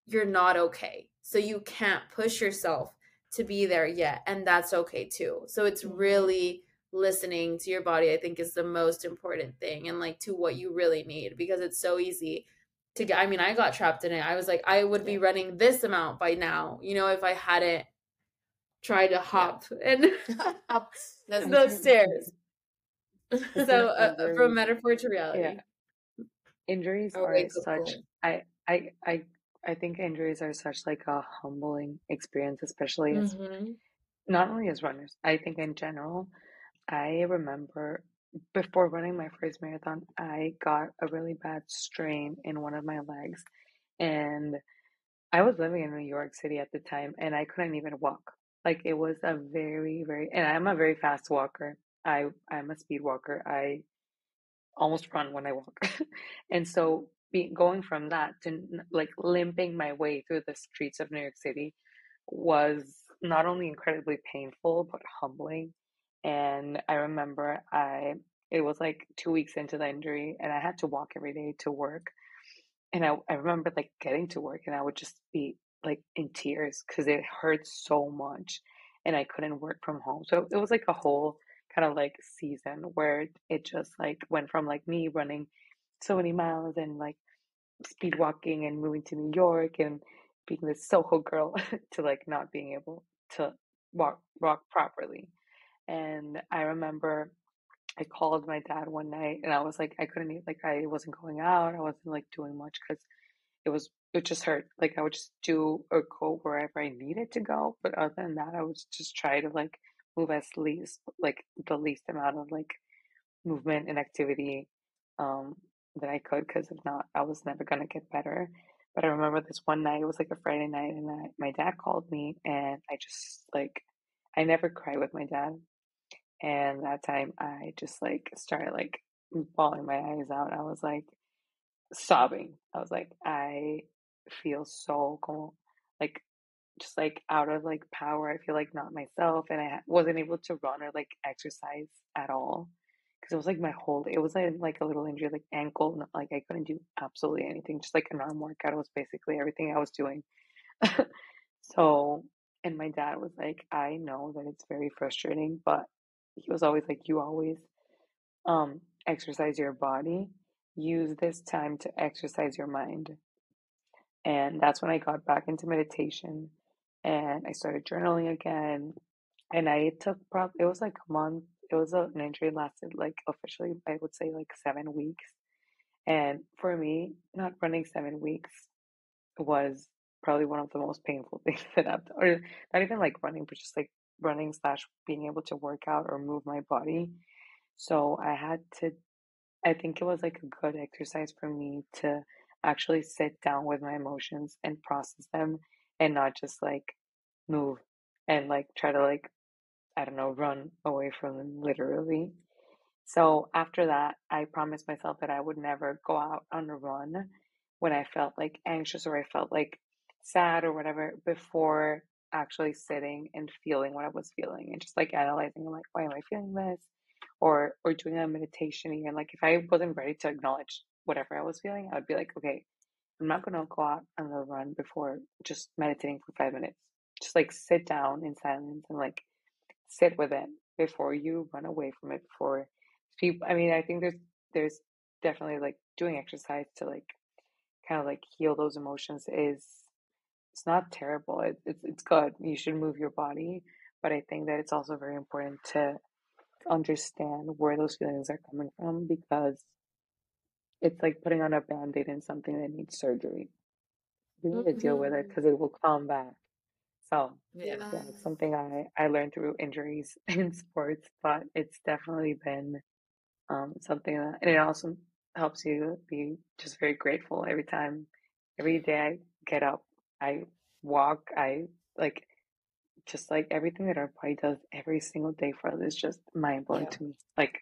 you're not okay. So you can't push yourself to be there yet and that's okay too. So it's Mhm. really listening to your body I think is the most important thing and like to what you really need because it's so easy to get I mean I got trapped in it. I was like I would be running this amount by now, you know, if I hadn't tried to hop and (laughs) Up (laughs) those stairs. (laughs) So uh, from metaphor to reality. yeah injuries Oh, are such. I, I i i think injuries are such like a humbling experience especially as Mhm. not only as runners i think in general i remember before running my first marathon i got a really bad strain in one of my legs and i was living in new york city at the time and i couldn't even walk like it was a very very and i'm a very fast walker i i'm a speed walker i almost run when I walk. (laughs) and so be, going from that to like limping my way through the streets of New York City was not only incredibly painful but humbling. And I remember I it was like two weeks into the injury and I had to walk every day to work. And I, I remember like getting to work and I would just be like in tears because it hurt so much and I couldn't work from home. So it was like a whole kind of like season where it just like went from like me running so many miles and like speed walking and moving to New York and being this Soho girl (laughs) to like not being able to walk walk properly. And I remember I called my dad one night and I was like I couldn't eat like I wasn't going out, I wasn't like doing much because it was it just hurt. Like I would just do or go wherever I needed to go, but other than that, I would just try to like move as least like the least amount of like movement and activity um that I could because if not, I was never gonna get better. But I remember this one night, it was like a Friday night, and I, my dad called me, and I just like I never cry with my dad, and that time I just like started like bawling my eyes out. I was like sobbing. I was like, I feel so como, like just like out of like power. I feel like not myself, and I wasn't able to run or like exercise at all because it was like my whole. It was like, a little injury, like ankle. Like I couldn't do absolutely anything. Just like an arm workout was basically everything I was doing. (laughs) so, and my dad was like, I know that it's very frustrating, but he was always like, you always um exercise your body. Use this time to exercise your mind. And that's when I got back into meditation and I started journaling again. And I took probably, it was like a month. It was a, an injury lasted like officially, I would say like seven weeks. And for me, not running seven weeks was probably one of the most painful (laughs) things that I've done. Or not even like running, but just like running slash being able to work out or move my body mm-hmm. So I had to, I think it was like a good exercise for me to actually sit down with my emotions and process them and not just like move and like try to like, I don't know, run away from them literally. So after that, I promised myself that I would never go out on a run when I felt like anxious or I felt like sad or whatever before actually sitting and feeling what I was feeling and just like analyzing like why am I feeling this? Or or doing a meditation even like if I wasn't ready to acknowledge whatever I was feeling I would be like okay I'm not gonna go out on the run before just meditating for five minutes. Just like sit down in silence and like sit with it before you run away from it before people I mean I think there's there's definitely like doing exercise to like kind of like heal those emotions is it's not terrible. It, it's it's good. You should move your body, but I think that it's also very important to understand where those feelings are coming from because it's like putting on a band-aid in something that needs surgery. You need to deal with it because it will come back. So Yeah. yeah, Yeah. it's something I I learned through injuries (laughs) in sports, but it's definitely been um something that and it also helps you be just very grateful every time, every day I get up, I walk, I like just like everything that our body does every single day for us is just mind blowing Yeah. to me. Like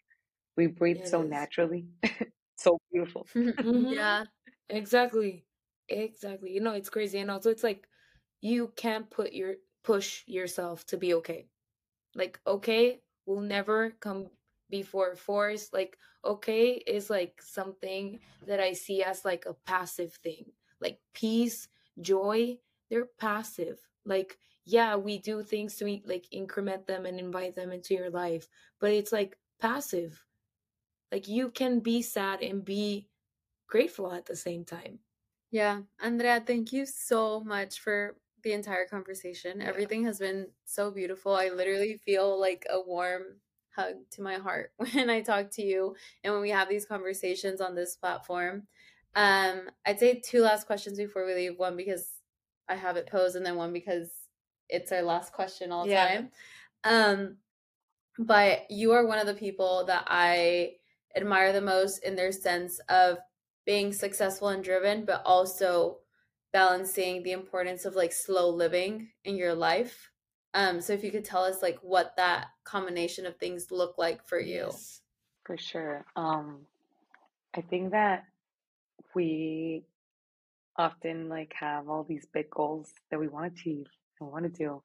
we breathe It so is. naturally, (laughs) so beautiful. (laughs) Mhm. yeah. Exactly. Exactly. You know, it's crazy. And also it's like you can't put your push yourself to be okay. Like okay will never come before force. Like okay is like something that I see as like a passive thing. Like peace, joy, they're passive. Like yeah, we do things to like increment them and invite them into your life, but it's like passive. Like you can be sad and be grateful at the same time. Yeah, Andrea, thank you so much for the entire conversation. Yeah. Everything has been so beautiful. I literally feel like a warm hug to my heart (laughs) when I talk to you and when we have these conversations on this platform. Um, I'd say two last questions before we leave. One because I have it posed, and then one because it's our last question all the Yeah. time. Um, but you are one of the people that I admire the most in their sense of being successful and driven, but also balancing the importance of like slow living in your life. Um, so if you could tell us like what that combination of things look like for you. Yes. For sure. Um, I think that we often like have all these big goals that we want to achieve and want to do,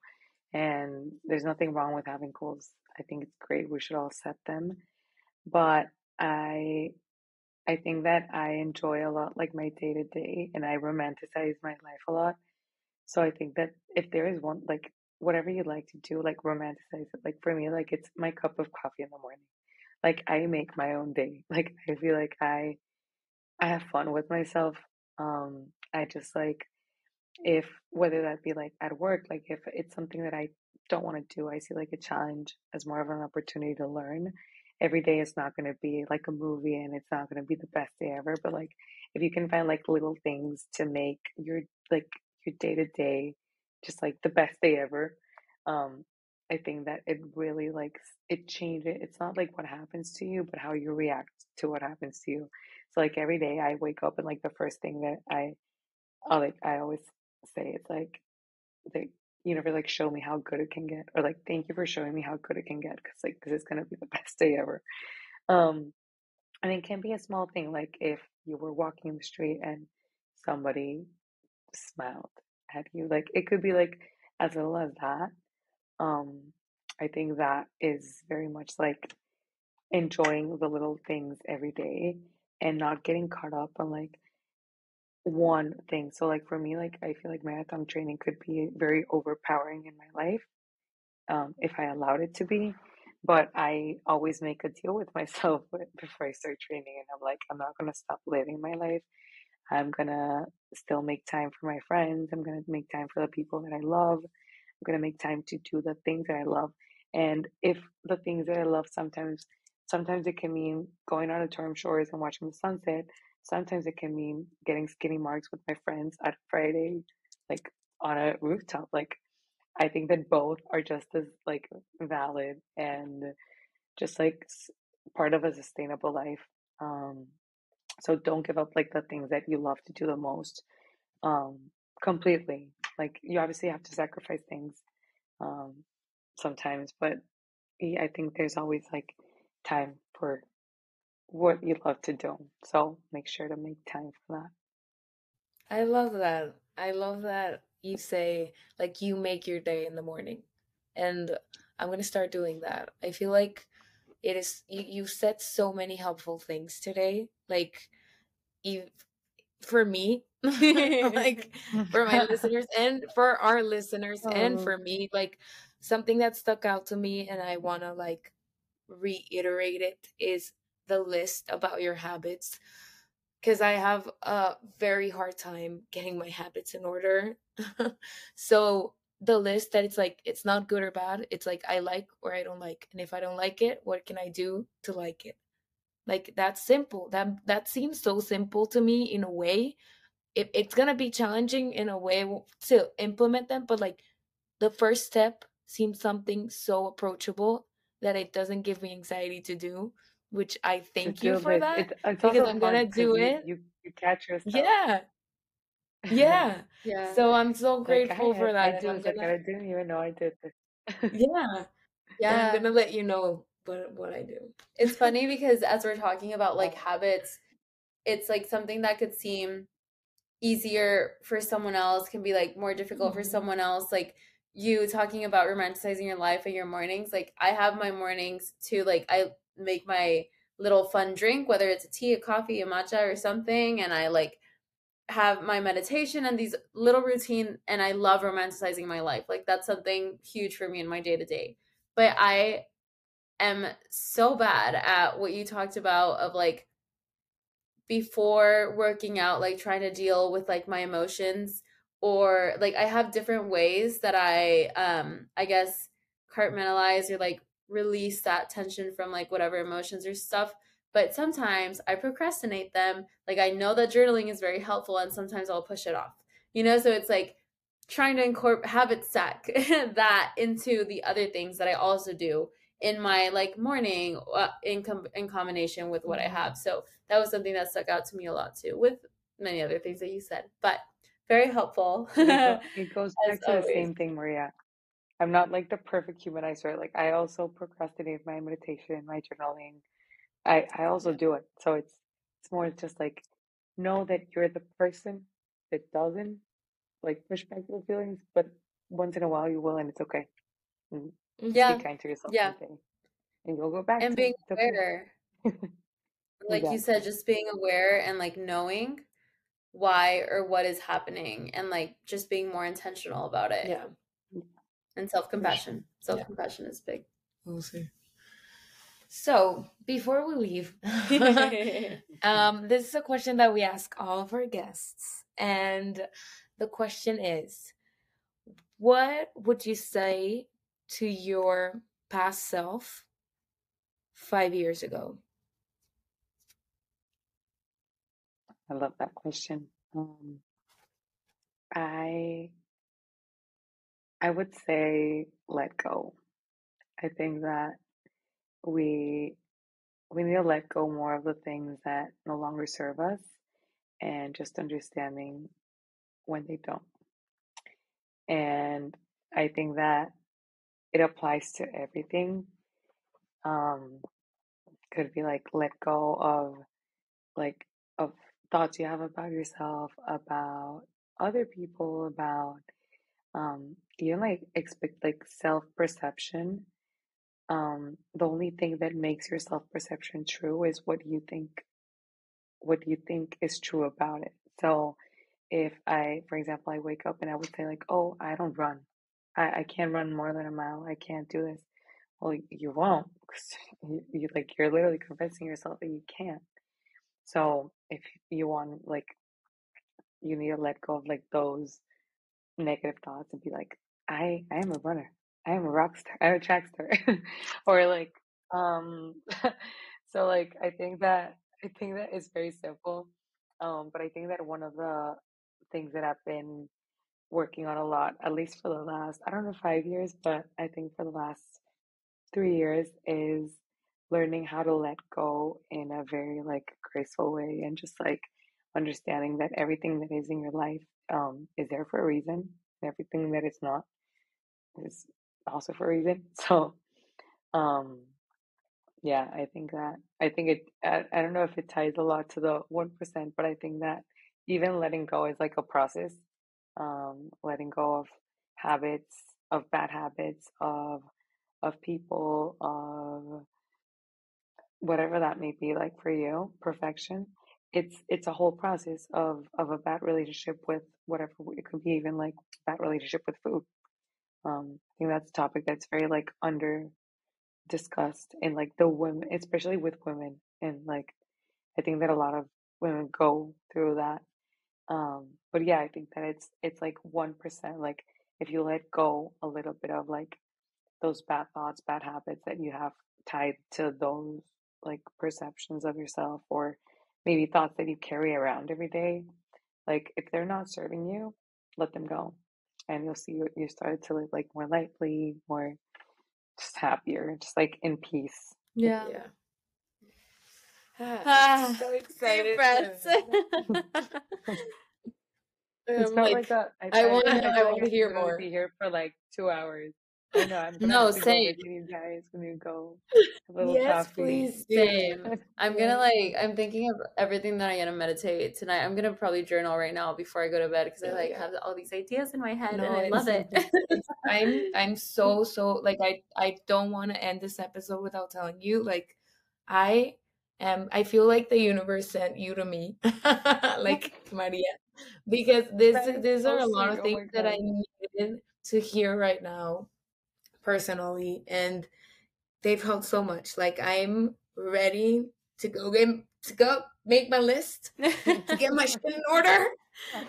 and there's nothing wrong with having goals. I think it's great. We should all set them. But I I think that I enjoy a lot like my day to day and I romanticize my life a lot. So I think that if there is one like whatever you like to do, like romanticize it. Like for me, like it's my cup of coffee in the morning. Like I make my own day. (laughs) Like I feel like I I have fun with myself. Um I just like if whether that be like at work, like if it's something that I don't want to do, I see like a challenge as more of an opportunity to learn. Every day is not going to be like a movie and it's not going to be the best day ever, but like if you can find like little things to make your like your day to day just like the best day ever, um, I think that it really like it changes. It's not like what happens to you, but how you react to what happens to you. So like every day I wake up and like the first thing that I Oh, like I always say, it's like the universe like show me how good it can get, or like thank you for showing me how good it can get, because like this is gonna be the (laughs) best day ever. Um, and it can be a small thing, like if you were walking in the street and somebody smiled at you, like it could be like as little as that. Um, I think that is very much like enjoying the little things every day and not getting caught up on like one thing. So like for me, like I feel like marathon training could be very overpowering in my life, um, if I allowed it to be. But I always make a deal with (laughs) myself before I start training, and I'm like, I'm not gonna stop living my life. I'm gonna still make time for my friends. I'm gonna make time for the people that I love. I'm gonna make time to do the things that I love. And if the things that I love sometimes sometimes it can mean going on the Torm Shores and watching the sunset. Sometimes it can mean getting skinny marks with my friends at Friday, like on a rooftop. Like I think that both are just as like valid and just like part of a sustainable life. Um, so don't give up like the things that you love to do the most um, completely. Like you obviously have to sacrifice things um, sometimes, but I think there's always like time for what you love to do. So make sure to make time for that. I love that. I love that you say like you make your day in the morning. And I'm going to start doing that. I feel like it is you, you said so many helpful things today. Like you for me, (laughs) like for my (laughs) listeners and for our listeners oh. and for me, like something that stuck out to me and I want to like reiterate it is the list about your habits because I have a very hard time getting my habits in order. (laughs) so the list that it's like it's not good or bad, it's like I like or I don't like. And if I don't like it, what can I do to like it? Like that's simple. That that seems so simple to me in a way. It, it's gonna be challenging in a way to implement them, but like the first step seems something so approachable that it doesn't give me anxiety to do which I thank you for that it's, it's because I'm gonna do you, it. You, you catch yourself. Yeah. (laughs) Yeah. yeah. So I'm so grateful like, for that. I, do, like, gonna... I didn't even know I did this. (laughs) yeah. Yeah. I'm gonna let you know what what I do. It's funny because as we're talking about like habits, it's like something that could seem easier for someone else can be like more difficult mm-hmm. for someone else. Like you talking about romanticizing your life and your mornings. Like I have my mornings too. Like I make my little fun drink, whether it's a tea, a coffee, a matcha, or something, and I like have my meditation and these little routine and I love romanticizing my life. Like that's something huge for me in my day to day. But I am so bad at what you talked about of like before working out like trying to deal with like my emotions or like I have different ways that I um I guess compartmentalize or like release that tension from like whatever emotions or stuff but sometimes i procrastinate them like i know that journaling is very helpful and sometimes i'll push it off you know so it's like trying to incorporate habit stack (laughs) that into the other things that i also do in my like morning uh, in com- in combination with what i mm-hmm. have so that was something that stuck out to me a lot too with many other things that you said but very helpful (laughs) it goes back to always. the same thing maria I'm not like the perfect humanizer. Like I also procrastinate my meditation, my journaling. I I also do it. So it's it's more just like know that you're the person that doesn't like push back the feelings, but once in a while you will, and it's okay. Mm-hmm. And yeah, be kind to yourself. Yeah, and you'll go back and being aware. (laughs) like you said, just being aware and like knowing why or what is happening, and like just being more intentional about it. Yeah and self compassion. Self compassion yeah. is big. We'll see. So before we leave, (laughs) um, this is a question that we ask all of our guests, and the question is, what would you say to your past self five years ago? I love that question. Um, I I would say let go. I think that we we need to let go more of the things that no longer serve us and just understanding when they don't. And I think that it applies to everything. Um, could be like let go of like of thoughts you have about yourself, about other people, about um, even like expect like self perception. Um, the only thing that makes your self perception true is what you think, what you think is true about it. So, if I, for example, I wake up and I would say like, "Oh, I don't run. I, I can't run more than a mile. I can't do this." Well, you won't (laughs) you like you're literally convincing yourself that you can't. So, if you want like, you need to let go of like those negative thoughts and be like, I I am a runner. I am a rock star. (laughs) I'm a track star. (laughs) or like um (laughs) so like I think that I think that is very simple. Um but I think that one of the things that I've been working on a lot, at least for the last I don't know five years, but I think for the last three years is learning how to let go in a very like graceful way and just like understanding that everything that is in your life um, is there for a reason. Everything that is not is also for a reason. (laughs) So, um, yeah, I think that I think it. I, I don't know if it ties a lot to the one percent, but I think that even letting go is like a process. Um, letting go of habits, of bad habits, of of people, of whatever that may be like for you, perfection. It's it's a whole process of of a bad relationship with whatever it could be even like bad relationship with food. Um, I think that's a topic that's very like under discussed in like the women, especially with women, and like I think that a lot of women go through that. Um, but yeah, I think that it's it's like one percent. Like if you let go a little bit of like those bad thoughts, bad habits that you have tied to those like perceptions of yourself or maybe thoughts that you carry around every day like if they're not serving you let them go and you'll see you, you started to live like more lightly more just happier just like in peace Yeah. Yeah. Ah, (sighs) (laughs) (laughs) (laughs) I'm so excited. breaths. to- it's I'm like, like, a I, I I, want I to. I want to hear more. be here for like two hours I know I'm no, same. you guys when you go have a little Yes, coffee please. (laughs) Same. I'm gonna like I'm thinking of everything that I'm gonna meditate tonight. I'm gonna probably journal right now before I go to bed because I Oh like yeah. have all these ideas in my head No, and I love it. (laughs) I'm I'm so (laughs) so like I I don't want to end this episode without telling you like I am I feel like the universe sent you to me like Maria because this these are a lot of oh things my that I needed to hear right now personally and they've helped so much like I'm ready to go get to go make my list to get my shit in order. (laughs)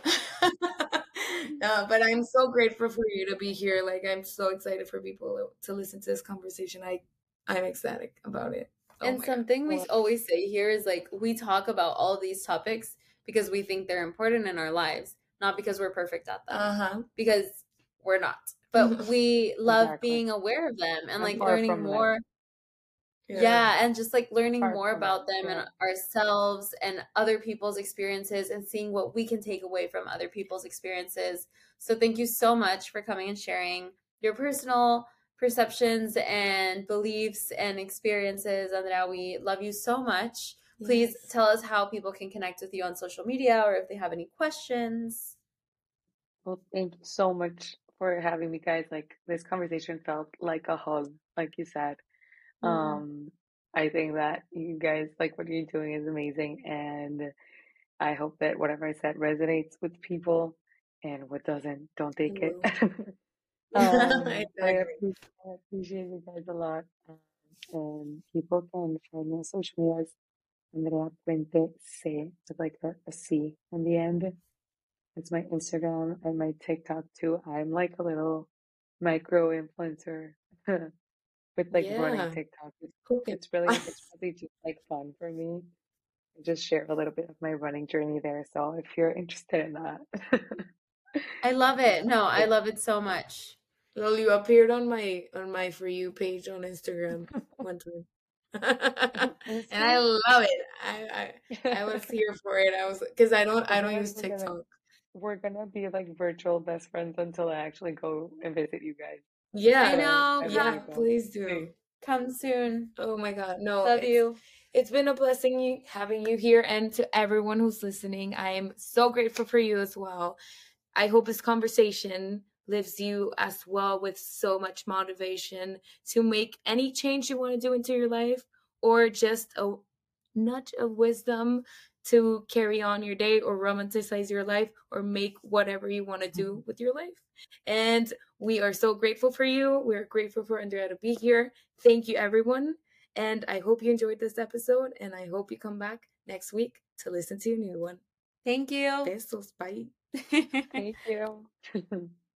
no, but I'm so grateful for you to be here. Like I'm so excited for people to listen to this conversation. I I'm ecstatic about it. Oh and my god. something we always say here is like we talk about all these topics because we think they're important in our lives, not because we're perfect at them. Uh-huh. Because we're not. But (laughs) we love exactly being aware of them and I'm like learning more Yeah. Yeah, and just like learning far more about them yeah and ourselves and other people's experiences and seeing what we can take away from other people's experiences. So, thank you so much for coming and sharing your personal perceptions and beliefs and experiences. Andrea, we love you so much. Please tell us how people can connect with you on social media or if they have any questions. Well, thank you so much for having me, guys. Like this conversation felt like a hug, like you said. Mm. Um, I think that you guys like what you're doing is amazing, and I hope that whatever I said resonates with people, and what doesn't, don't take it. (laughs) (laughs) Um, I appreciate, I appreciate you guys a lot. And people can find me on social medias. Andrea Puente C with like a, a C on the end. It's my Instagram and my TikTok too. I'm like a little micro influencer (laughs) with like running Yeah. TikTok. It's, it's really, it's (laughs) really just like fun for me. I just share a little bit of my running journey there. So if you're interested in that, I love it. No, I (laughs) love it so much. Well, you appeared on my on my for you page on Instagram one time. Oh, and I love it. I, I I was here for it. I was because I don't I don't use TikTok. We're gonna be like virtual best friends until I actually go and visit you guys. Yeah, So know. I yeah, really please do. Please. come soon. Oh my God, no, Love it's you. it's been a blessing having you here, and to everyone who's listening, I am so grateful for you as well. I hope this conversation leaves you as well with so much motivation to make any change you want to do into your life, or just a nudge of wisdom to carry on your day or romanticize your life or make whatever you want to do mm-hmm. with your life. And we are so grateful for you. We're grateful for Andrea to be here. Thank you, everyone. And I hope you enjoyed this episode. And I hope you come back next week to listen to a new one. Thank you. Besos. Bye. (laughs) Thank you. (laughs)